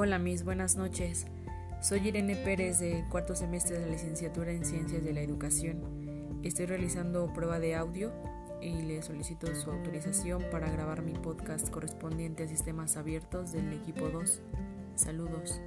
Hola, mis buenas noches. Soy Irene Pérez de cuarto semestre de la licenciatura en Ciencias de la Educación. Estoy realizando prueba de audio y le solicito su autorización para grabar mi podcast correspondiente a sistemas abiertos del equipo 2. Saludos.